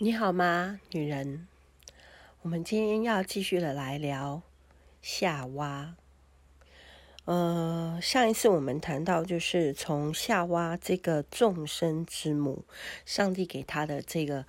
你好吗，女人？我们今天要继续的来聊夏娃。呃，上一次我们谈到，就是从夏娃这个众生之母，上帝给她的这个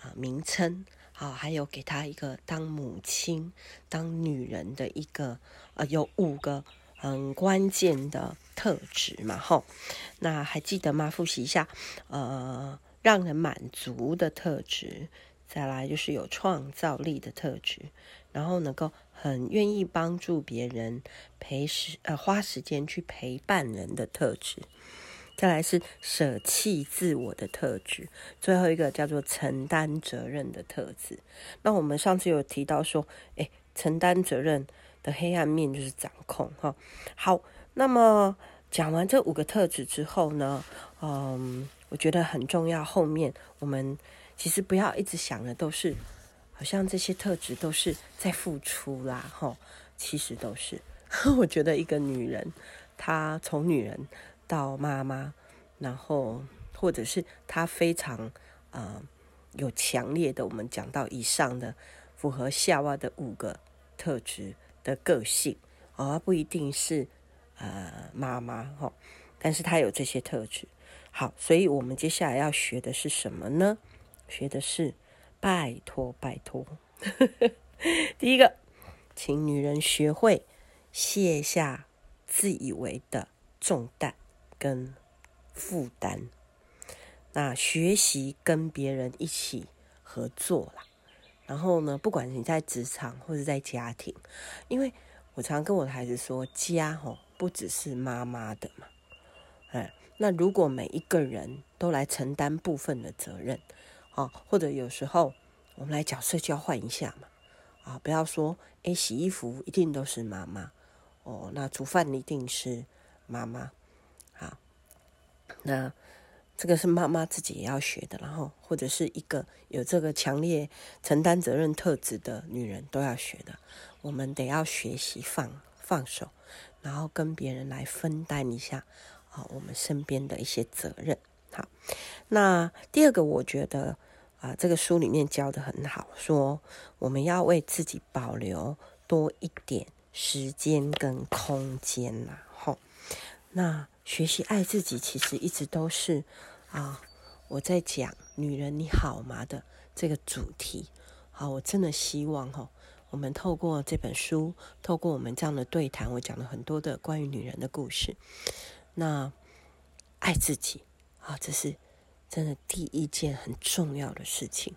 啊、名称，好、啊，还有给她一个当母亲、当女人的一个呃，有五个很关键的特质嘛，吼。那还记得吗？复习一下，呃。让人满足的特质，再来就是有创造力的特质，然后能够很愿意帮助别人，陪时呃花时间去陪伴人的特质，再来是舍弃自我的特质，最后一个叫做承担责任的特质。那我们上次有提到说，诶，承担责任的黑暗面就是掌控哈。好，那么讲完这五个特质之后呢，嗯。我觉得很重要。后面我们其实不要一直想的都是，好像这些特质都是在付出啦，吼，其实都是。我觉得一个女人，她从女人到妈妈，然后或者是她非常啊、有强烈的，我们讲到以上的符合夏娃的五个特质的个性，而不一定是呃妈妈吼，但是她有这些特质。好，所以我们接下来要学的是什么呢？学的是拜托，拜托。第一个，请女人学会卸下自以为的重担跟负担。那学习跟别人一起合作啦。然后呢，不管你在职场或者在家庭，因为我常跟我的孩子说，家哦，不只是妈妈的嘛，哎。那如果每一个人都来承担部分的责任，啊，或者有时候我们来角色交换一下嘛，啊，不要说，诶，洗衣服一定都是妈妈，哦，那煮饭一定是妈妈，好，那这个是妈妈自己也要学的，然后或者是一个有这个强烈承担责任特质的女人都要学的，我们得要学习放放手，然后跟别人来分担一下。好，我们身边的一些责任。好，那第二个，我觉得啊、呃，这个书里面教得很好，说我们要为自己保留多一点时间跟空间呐。吼，那学习爱自己，其实一直都是啊，我在讲“女人你好吗”的这个主题。好，我真的希望哈，我们透过这本书，透过我们这样的对谈，我讲了很多的关于女人的故事。那爱自己啊，这是真的第一件很重要的事情。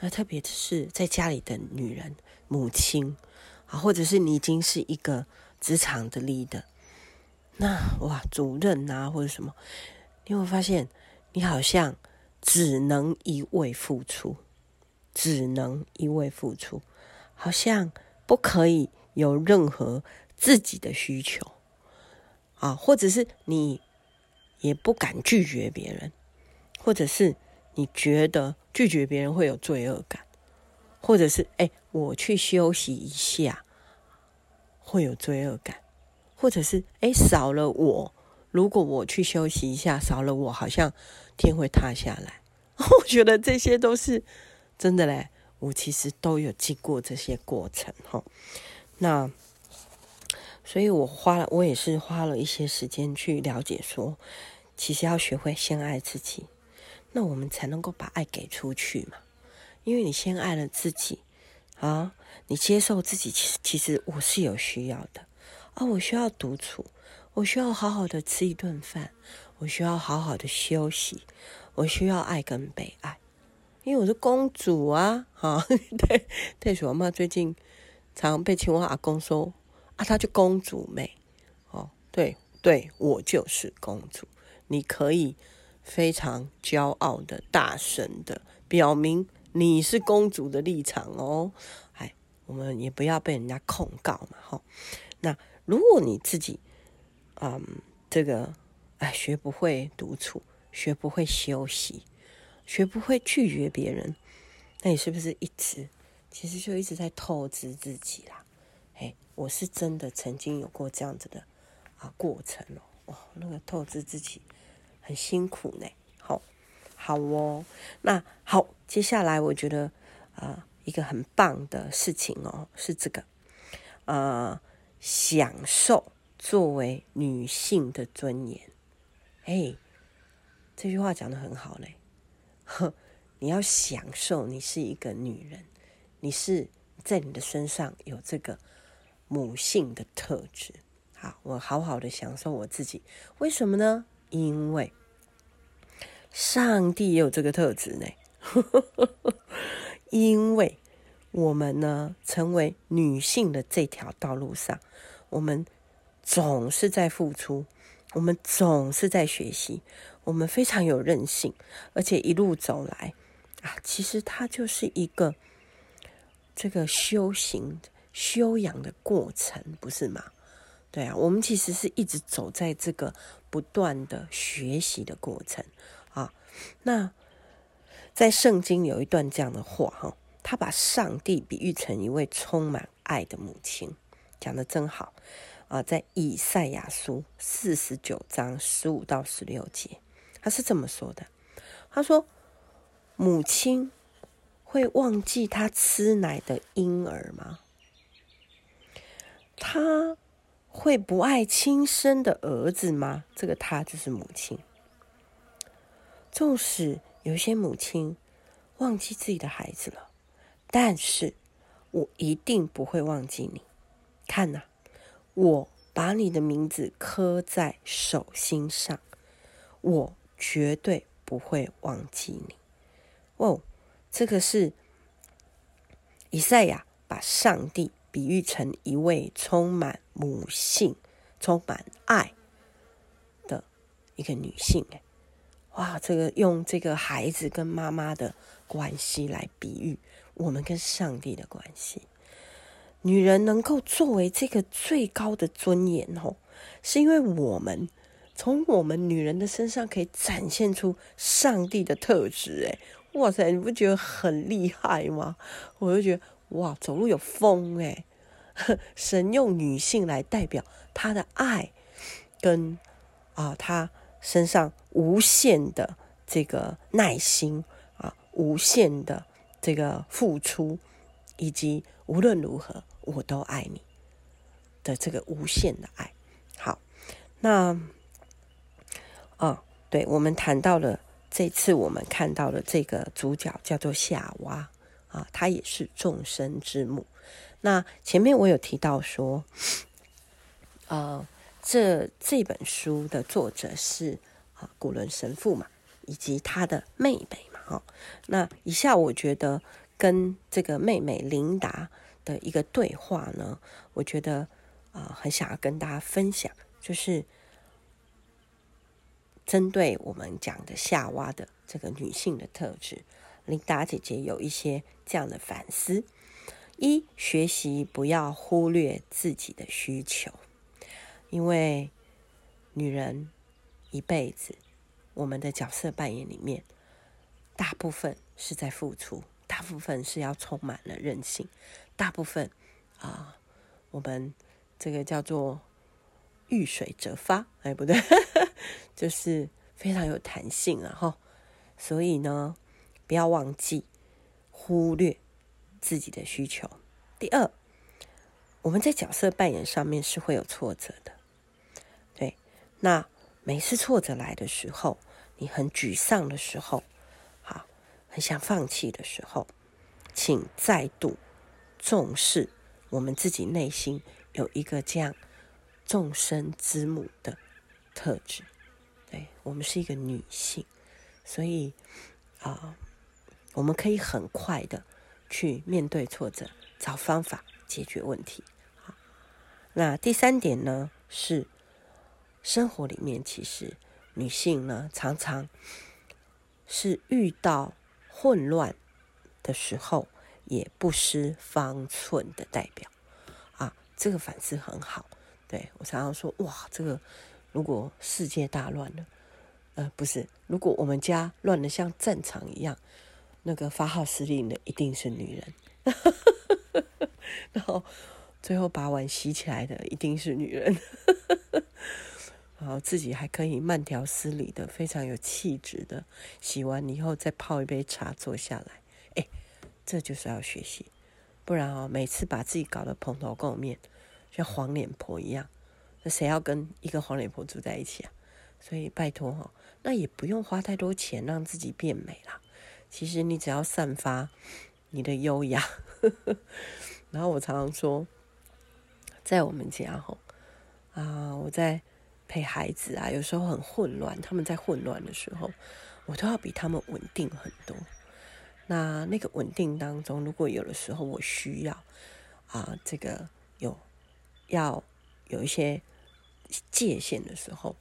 那特别是在家里的女人、母亲啊，或者是你已经是一个职场的 leader，那哇，主任啊，或者什么，你会发现你好像只能一味付出，只能一味付出，好像不可以有任何自己的需求。啊，或者是你也不敢拒绝别人，或者是你觉得拒绝别人会有罪恶感，或者是哎，我去休息一下会有罪恶感，或者是哎，少了我，如果我去休息一下，少了我，好像天会塌下来。我觉得这些都是真的嘞，我其实都有经过这些过程哈。那。所以我花了，我也是花了一些时间去了解说，其实要学会先爱自己，那我们才能够把爱给出去嘛。因为你先爱了自己啊，你接受自己，其实其实我是有需要的啊，我需要独处，我需要好好的吃一顿饭，我需要好好的休息，我需要爱跟被爱，因为我是公主啊，哈，对对，所以我妈最近常被青蛙阿公说。啊，她就公主妹，哦，对对，我就是公主。你可以非常骄傲的、大声的表明你是公主的立场哦。哎，我们也不要被人家控告嘛，哈、哦。那如果你自己，嗯，这个哎，学不会独处，学不会休息，学不会拒绝别人，那你是不是一直其实就一直在透支自己啦？我是真的曾经有过这样子的啊过程哦，哇，那个透支自己很辛苦呢。好，好哦，那好，接下来我觉得啊、一个很棒的事情哦，是这个，呃，享受作为女性的尊严。哎，这句话讲得很好嘞，呵，你要享受你是一个女人，你是在你的身上有这个母性的特质。好，我好好的享受我自己，为什么呢？因为。上帝也有这个特质呢，因为我们呢，成为女性的这条道路上，我们总是在付出，我们总是在学习，我们非常有韧性，而且一路走来啊，其实它就是一个这个修行、修养的过程，不是吗？对啊，我们其实是一直走在这个不断的学习的过程。啊，那在圣经有一段这样的话哈，他把上帝比喻成一位充满爱的母亲，讲得真好啊！在以赛亚书四十九章十五到十六节，他是这么说的：他说，母亲会忘记他吃奶的婴儿吗？他会不爱亲生的儿子吗？这个他就是母亲。纵使有些母亲忘记自己的孩子了，但是我一定不会忘记你。看呐、我把你的名字刻在手心上，我绝对不会忘记你。哦，这个是以赛亚把上帝比喻成一位充满母性、充满爱的一个女性。哇，这个用这个孩子跟妈妈的关系来比喻我们跟上帝的关系。女人能够作为这个最高的尊严哦，是因为我们从我们女人的身上可以展现出上帝的特质。哎，哇塞，你不觉得很厉害吗？我就觉得哇，走路有风哎。神用女性来代表他的爱跟啊，他。身上无限的这个耐心啊，无限的这个付出，以及无论如何我都爱你的这个无限的爱。好，那啊，对，我们谈到了这次我们看到了这个主角叫做夏娃啊，她也是众生之母。那前面我有提到说，啊。这这本书的作者是啊古伦神父嘛，以及他的妹妹嘛，哈。那以下我觉得跟这个妹妹琳达的一个对话呢，我觉得啊很想要跟大家分享，就是针对我们讲的夏娃的这个女性的特质，琳达姐姐有一些这样的反思：一、学习不要忽略自己的需求。因为女人一辈子，我们的角色扮演里面，大部分是在付出，大部分是要充满了韧性，大部分啊，我们这个叫做遇水则发，哎，不对，就是非常有弹性啊，哈。所以呢，不要忘记忽略自己的需求。第二，我们在角色扮演上面是会有挫折的。对那每次挫折来的时候，你很沮丧的时候，好，很想放弃的时候，请再度重视我们自己内心有一个这样众生之母的特质。对，我们是一个女性，所以啊、我们可以很快的去面对挫折，找方法解决问题。好，那第三点呢是。生活里面，其实女性呢，常常是遇到混乱的时候，也不失方寸的代表啊。这个反思很好。对，我常常说，哇，这个如果世界大乱了，呃，不是，如果我们家乱得像战场一样，那个发号施令的一定是女人，然后最后把碗洗起来的一定是女人。然后自己还可以慢条斯理的，非常有气质的，洗完以后再泡一杯茶坐下来，哎，这就是要学习，不然、哦，每次把自己搞得蓬头垢面，像黄脸婆一样，那谁要跟一个黄脸婆住在一起啊？所以拜托哈、哦，那也不用花太多钱让自己变美啦。其实你只要散发你的优雅，然后我常常说，在我们家哈、哦，啊，我在。陪孩子啊，有时候很混乱。他们在混乱的时候，我都要比他们稳定很多。那那个稳定当中，如果有的时候我需要啊，这个有要有一些界限的时候，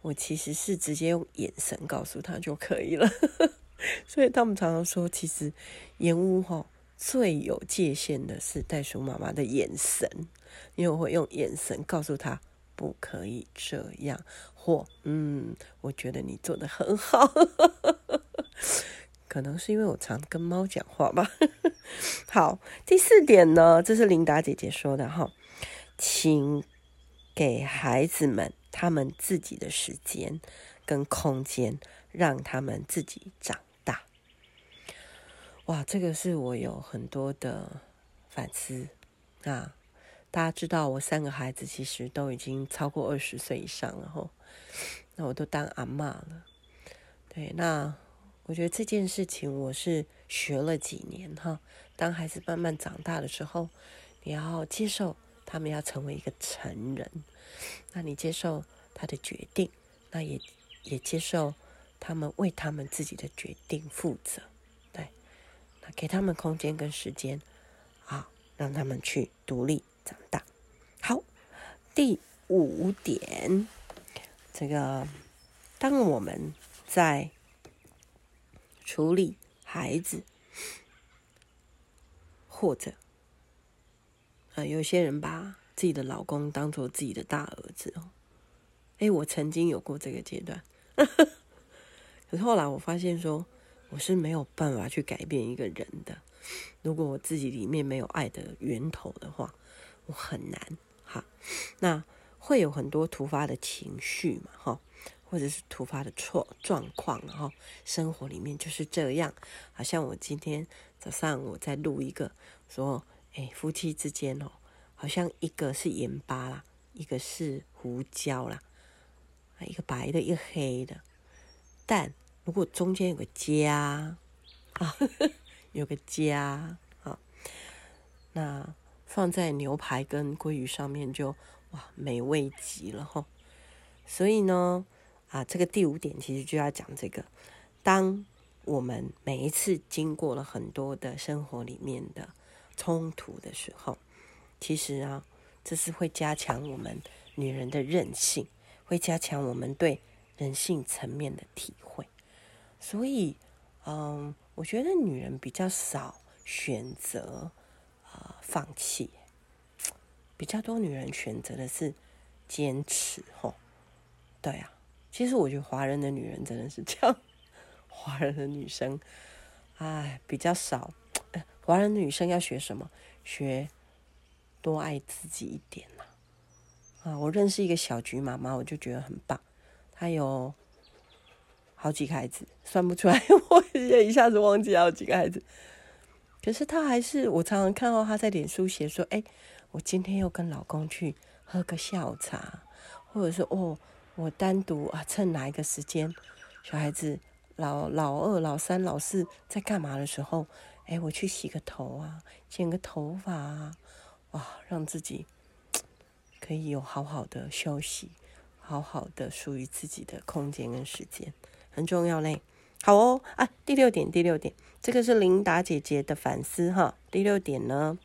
我其实是直接用眼神告诉他就可以了。所以他们常常说，其实燕屋哈最有界限的是袋鼠妈妈的眼神，因为我会用眼神告诉他。不可以这样，或嗯，我觉得你做得很好，可能是因为我常跟猫讲话吧。好，第四点呢，这是琳达姐姐说的哈，请给孩子们他们自己的时间跟空间，让他们自己长。哇，这个是我有很多的反思啊。大家知道，我三个孩子其实都已经超过二十岁以上了吼，那我都当阿嬷了。对，那我觉得这件事情我是学了几年哈。当孩子慢慢长大的时候，你要接受他们要成为一个成人，那你接受他的决定，那也也接受他们为他们自己的决定负责。给他们空间跟时间，啊，让他们去独立。长大，好，第五点，这个当我们在处理孩子，或者啊、有些人把自己的老公当做自己的大儿子哦，哎，我曾经有过这个阶段，可是后来我发现说，我是没有办法去改变一个人的，如果我自己里面没有爱的源头的话。我很难哈，那会有很多突发的情绪嘛哈，或者是突发的错状况哈，生活里面就是这样。好像我今天早上我在录一个说，哎，夫妻之间哦，好像一个是盐巴啦，一个是胡椒啦，啊一个白的，一个黑的。但如果中间有个家 啊，有个家啊，那。放在牛排跟鲑鱼上面就哇美味极了哈，所以呢啊这个第五点其实就要讲这个，当我们每一次经过了很多的生活里面的冲突的时候，其实啊这是会加强我们女人的韧性，会加强我们对人性层面的体会，所以嗯我觉得女人比较少选择啊。放弃，比较多女人选择的是坚持，吼，对啊，其实我觉得华人的女人真的是这样，华人的女生，哎，比较少。华人女生要学什么？学多爱自己一点呐。啊，我认识一个小菊妈妈，我就觉得很棒。她有好几个孩子，算不出来，我也一下子忘记好几个孩子。可是他还是，我常常看到他在脸书写说：“哎，我今天又跟老公去喝个下午茶，或者是哦，我单独啊，趁哪一个时间，小孩子老老二、老三、老四在干嘛的时候，哎，我去洗个头啊，剪个头发啊，哇，让自己 可以有好好的休息，好好的属于自己的空间跟时间，很重要嘞。”好哦，啊，第六点，第六点，这个是琳达姐姐的反思哈。第六点呢，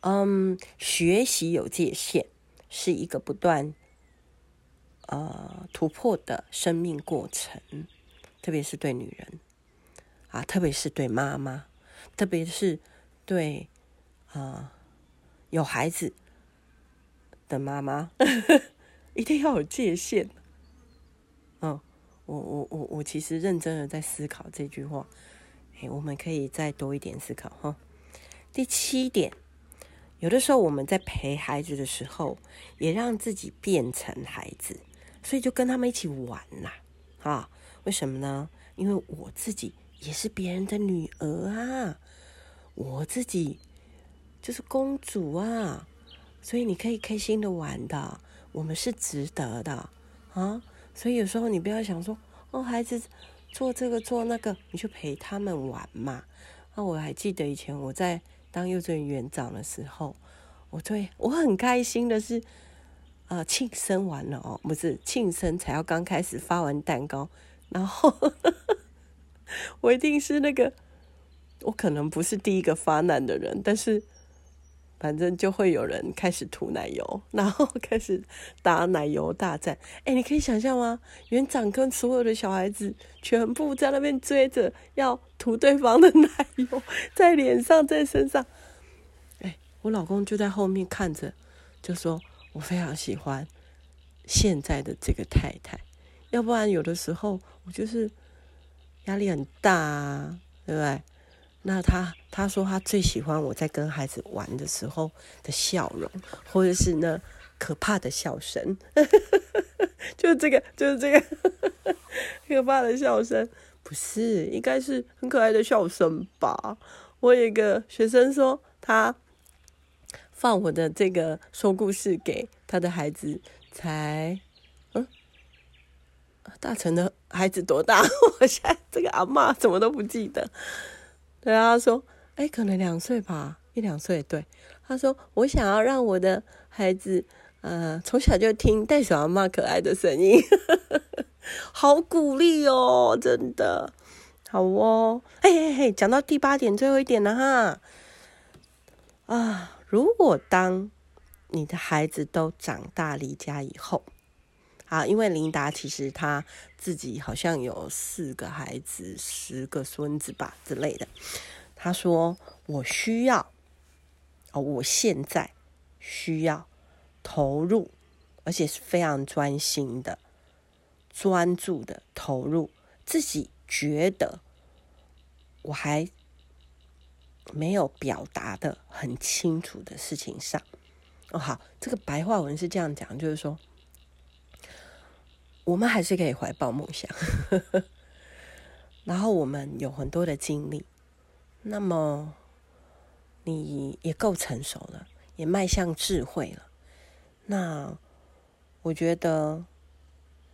嗯，学习有界限，是一个不断呃突破的生命过程，特别是对女人啊，特别是对妈妈，特别是对啊、有孩子的妈妈，一定要有界限，我我我我其实认真的在思考这句话，哎，我们可以再多一点思考哈。第七点，有的时候我们在陪孩子的时候，也让自己变成孩子，所以就跟他们一起玩呐，啊，为什么呢？因为我自己也是别人的女儿啊，我自己就是公主啊，所以你可以开心的玩的，我们是值得的啊。所以有时候你不要想说，哦，孩子做这个做那个，你就陪他们玩嘛。那我还记得以前我在。当幼稚园园长的时候，我对我很开心的是，呃，庆生完了哦，不是庆生才要刚开始发完蛋糕，然后呵呵我一定是那个，我可能不是第一个发难的人，但是反正就会有人开始涂奶油，然后开始打奶油大战。哎，你可以想象吗？园长跟所有的小孩子全部在那边追着要。涂对方的奶油在脸上，在身上，哎，我老公就在后面看着，就说：“我非常喜欢现在的这个太太，要不然有的时候我就是压力很大啊，对不对？”那他他说他最喜欢我在跟孩子玩的时候的笑容，或者是那可怕的笑声，就是这个，就是这个 可怕的笑声。不是，应该是很可爱的笑声吧？我有一个学生说，他放我的这个说故事给他的孩子，才嗯，大成的孩子多大？我现在这个阿嬷怎么都不记得。对啊，他说，哎，可能两岁吧，一两岁。对，他说，我想要让我的孩子，呃，从小就听袋鼠阿嬷可爱的声音。好鼓励哦，真的，好哦，嘿嘿嘿，讲到第八点，最后一点了哈。啊，如果当你的孩子都长大离家以后，啊，因为琳达其实她自己好像有四个孩子、十个孙子吧之类的，她说我需要，哦，我现在需要投入，而且是非常专心的。专注的投入自己觉得我还没有表达的很清楚的事情上哦，好，这个白话文是这样讲，就是说我们还是可以怀抱梦想，然后我们有很多的经历，那么你也够成熟了，也迈向智慧了，那我觉得。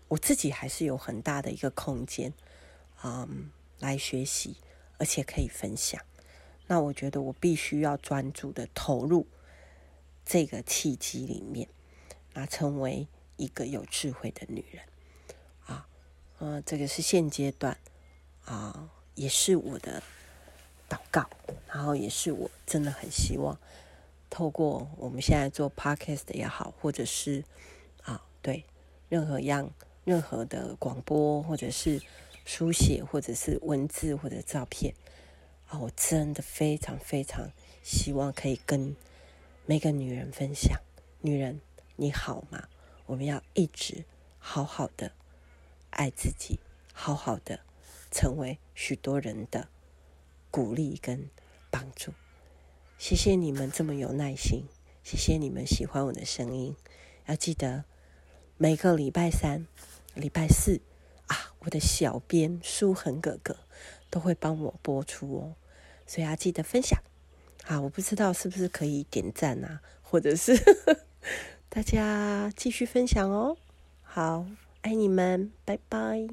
我自己还是有很大的一个空间，嗯，来学习，而且可以分享。那我觉得我必须要专注的投入这个契机里面，那成为一个有智慧的女人啊，这个是现阶段啊，也是我的祷告，然后也是我真的很希望透过我们现在做 podcast 也好，或者是啊，对任何样。任何的广播，或者是书写，或者是文字，或者照片，啊，我真的非常非常希望可以跟每个女人分享。女人，你好吗？我们要一直好好的爱自己，好好的成为许多人的鼓励跟帮助。谢谢你们这么有耐心，谢谢你们喜欢我的声音。要记得每个礼拜三。礼拜四啊，我的小编书恒哥哥都会帮我播出哦，所以要记得分享。好，我不知道是不是可以点赞啊，或者是 大家继续分享哦。好，爱你们，拜拜。